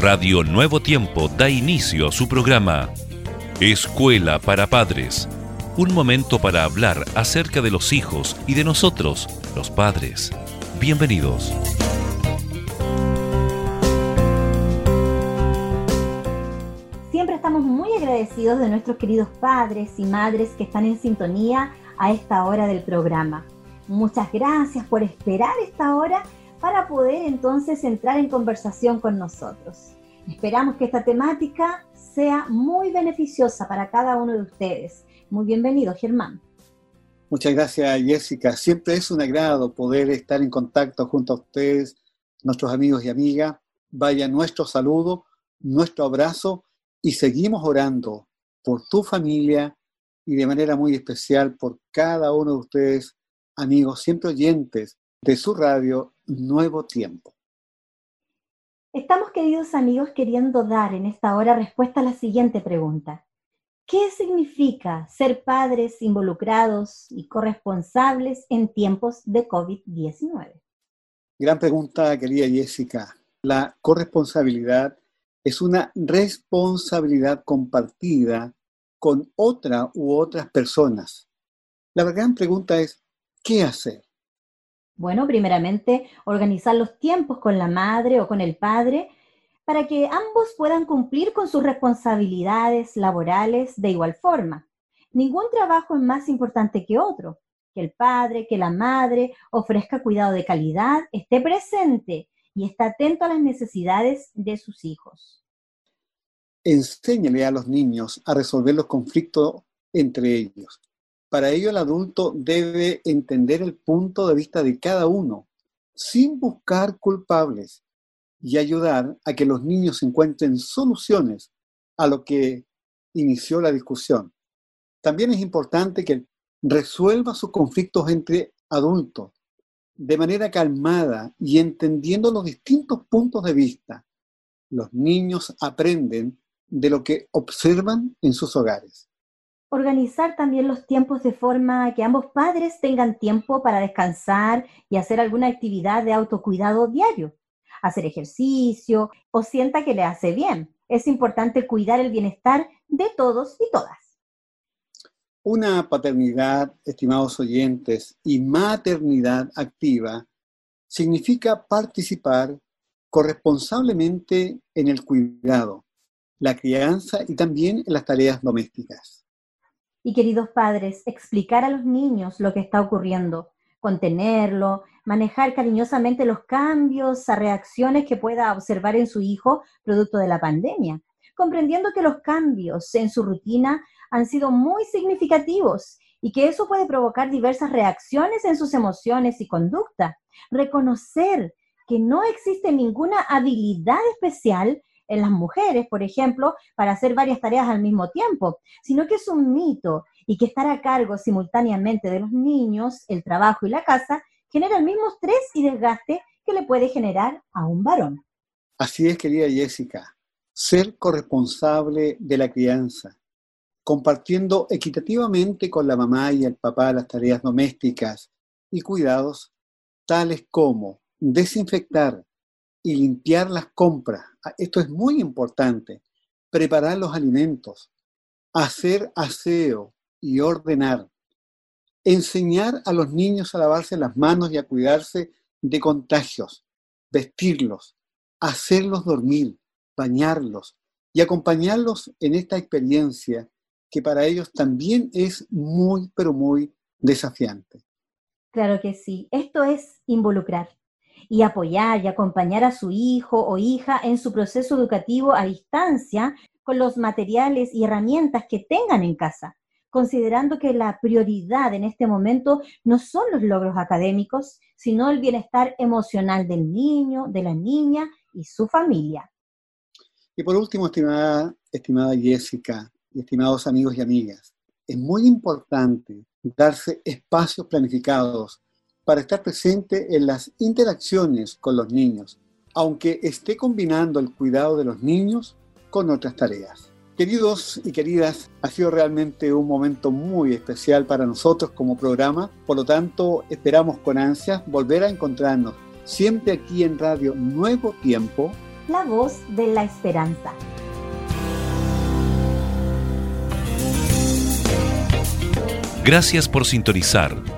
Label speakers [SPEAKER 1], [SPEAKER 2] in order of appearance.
[SPEAKER 1] Radio Nuevo Tiempo da inicio a su programa Escuela para Padres. Un momento para hablar acerca de los hijos y de nosotros, los padres. Bienvenidos.
[SPEAKER 2] Siempre estamos muy agradecidos de nuestros queridos padres y madres que están en sintonía a esta hora del programa. Muchas gracias por esperar esta hora para poder entonces entrar en conversación con nosotros. Esperamos que esta temática sea muy beneficiosa para cada uno de ustedes. Muy bienvenido, Germán.
[SPEAKER 3] Muchas gracias, Jessica. Siempre es un agrado poder estar en contacto junto a ustedes, nuestros amigos y amigas. Vaya nuestro saludo, nuestro abrazo y seguimos orando por tu familia y de manera muy especial por cada uno de ustedes, amigos, siempre oyentes de su radio Nuevo Tiempo.
[SPEAKER 2] Estamos, queridos amigos, queriendo dar en esta hora respuesta a la siguiente pregunta. ¿Qué significa ser padres involucrados y corresponsables en tiempos de COVID-19?
[SPEAKER 3] Gran pregunta, querida Jessica. La corresponsabilidad es una responsabilidad compartida con otra u otras personas. La gran pregunta es, ¿qué hacer?
[SPEAKER 2] Bueno, primeramente, organizar los tiempos con la madre o con el padre para que ambos puedan cumplir con sus responsabilidades laborales de igual forma. Ningún trabajo es más importante que otro. Que el padre, que la madre ofrezca cuidado de calidad, esté presente y esté atento a las necesidades de sus hijos.
[SPEAKER 3] Enséñale a los niños a resolver los conflictos entre ellos. Para ello el adulto debe entender el punto de vista de cada uno, sin buscar culpables, y ayudar a que los niños encuentren soluciones a lo que inició la discusión. También es importante que resuelva sus conflictos entre adultos de manera calmada y entendiendo los distintos puntos de vista. Los niños aprenden de lo que observan en sus hogares
[SPEAKER 2] organizar también los tiempos de forma que ambos padres tengan tiempo para descansar y hacer alguna actividad de autocuidado diario, hacer ejercicio o sienta que le hace bien. Es importante cuidar el bienestar de todos y todas.
[SPEAKER 3] Una paternidad, estimados oyentes, y maternidad activa significa participar corresponsablemente en el cuidado, la crianza y también en las tareas domésticas
[SPEAKER 2] y queridos padres, explicar a los niños lo que está ocurriendo, contenerlo, manejar cariñosamente los cambios a reacciones que pueda observar en su hijo producto de la pandemia, comprendiendo que los cambios en su rutina han sido muy significativos y que eso puede provocar diversas reacciones en sus emociones y conducta. Reconocer que no existe ninguna habilidad especial en las mujeres, por ejemplo, para hacer varias tareas al mismo tiempo, sino que es un mito y que estar a cargo simultáneamente de los niños, el trabajo y la casa genera el mismo estrés y desgaste que le puede generar a un varón.
[SPEAKER 3] Así es, querida Jessica, ser corresponsable de la crianza, compartiendo equitativamente con la mamá y el papá las tareas domésticas y cuidados, tales como desinfectar, y limpiar las compras. Ah, esto es muy importante. Preparar los alimentos, hacer aseo y ordenar. Enseñar a los niños a lavarse las manos y a cuidarse de contagios. Vestirlos, hacerlos dormir, bañarlos y acompañarlos en esta experiencia que para ellos también es muy, pero muy desafiante.
[SPEAKER 2] Claro que sí. Esto es involucrar y apoyar y acompañar a su hijo o hija en su proceso educativo a distancia con los materiales y herramientas que tengan en casa, considerando que la prioridad en este momento no son los logros académicos, sino el bienestar emocional del niño, de la niña y su familia.
[SPEAKER 3] Y por último, estimada, estimada Jessica y estimados amigos y amigas, es muy importante darse espacios planificados para estar presente en las interacciones con los niños, aunque esté combinando el cuidado de los niños con otras tareas. Queridos y queridas, ha sido realmente un momento muy especial para nosotros como programa, por lo tanto esperamos con ansias volver a encontrarnos siempre aquí en Radio Nuevo Tiempo
[SPEAKER 2] la voz de la esperanza.
[SPEAKER 1] Gracias por sintonizar